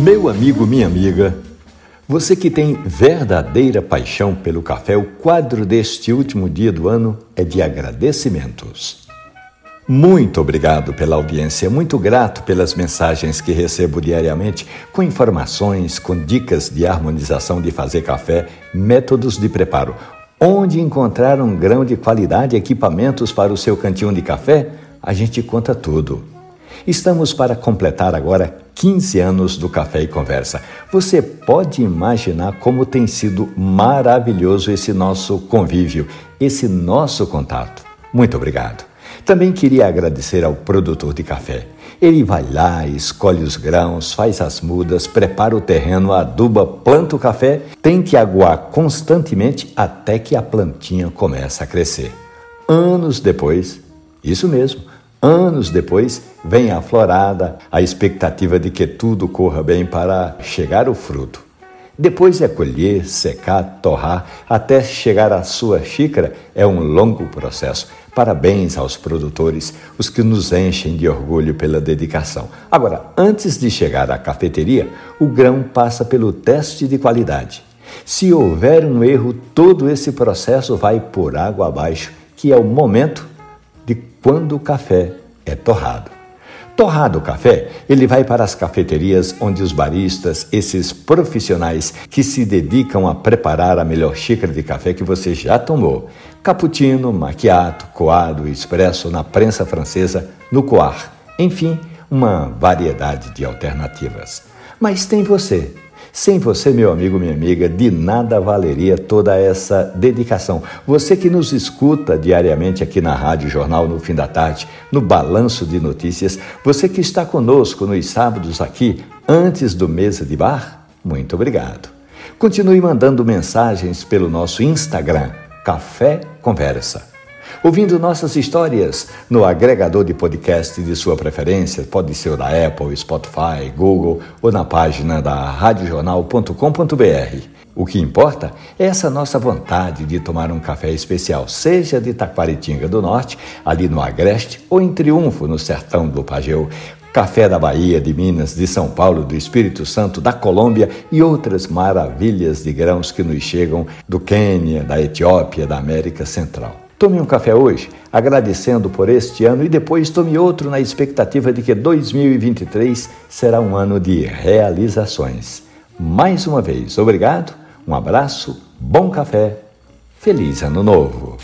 Meu amigo, minha amiga, você que tem verdadeira paixão pelo café, o quadro deste último dia do ano é de agradecimentos. Muito obrigado pela audiência, muito grato pelas mensagens que recebo diariamente com informações, com dicas de harmonização de fazer café, métodos de preparo. Onde encontrar um grão de qualidade, equipamentos para o seu cantinho de café, a gente conta tudo. Estamos para completar agora 15 anos do Café e Conversa. Você pode imaginar como tem sido maravilhoso esse nosso convívio, esse nosso contato. Muito obrigado. Também queria agradecer ao produtor de café. Ele vai lá, escolhe os grãos, faz as mudas, prepara o terreno, aduba, planta o café, tem que aguar constantemente até que a plantinha comece a crescer. Anos depois, isso mesmo, Anos depois, vem a florada, a expectativa de que tudo corra bem para chegar o fruto. Depois é colher, secar, torrar, até chegar à sua xícara é um longo processo. Parabéns aos produtores, os que nos enchem de orgulho pela dedicação. Agora, antes de chegar à cafeteria, o grão passa pelo teste de qualidade. Se houver um erro, todo esse processo vai por água abaixo, que é o momento de quando o café é torrado. Torrado o café, ele vai para as cafeterias onde os baristas, esses profissionais que se dedicam a preparar a melhor xícara de café que você já tomou. Cappuccino, macchiato, coado, expresso na prensa francesa, no coar. Enfim, uma variedade de alternativas. Mas tem você sem você, meu amigo, minha amiga, de nada valeria toda essa dedicação. Você que nos escuta diariamente aqui na Rádio Jornal no fim da tarde, no Balanço de Notícias, você que está conosco nos sábados aqui, antes do Mesa de Bar, muito obrigado. Continue mandando mensagens pelo nosso Instagram, Café Conversa ouvindo nossas histórias no agregador de podcast de sua preferência, pode ser da Apple, Spotify, Google ou na página da radiojornal.com.br. O que importa é essa nossa vontade de tomar um café especial, seja de Taquaritinga do Norte, ali no Agreste, ou em Triunfo, no sertão do Pageu, café da Bahia, de Minas, de São Paulo, do Espírito Santo, da Colômbia e outras maravilhas de grãos que nos chegam do Quênia, da Etiópia, da América Central. Tome um café hoje, agradecendo por este ano, e depois tome outro na expectativa de que 2023 será um ano de realizações. Mais uma vez, obrigado, um abraço, bom café, feliz ano novo!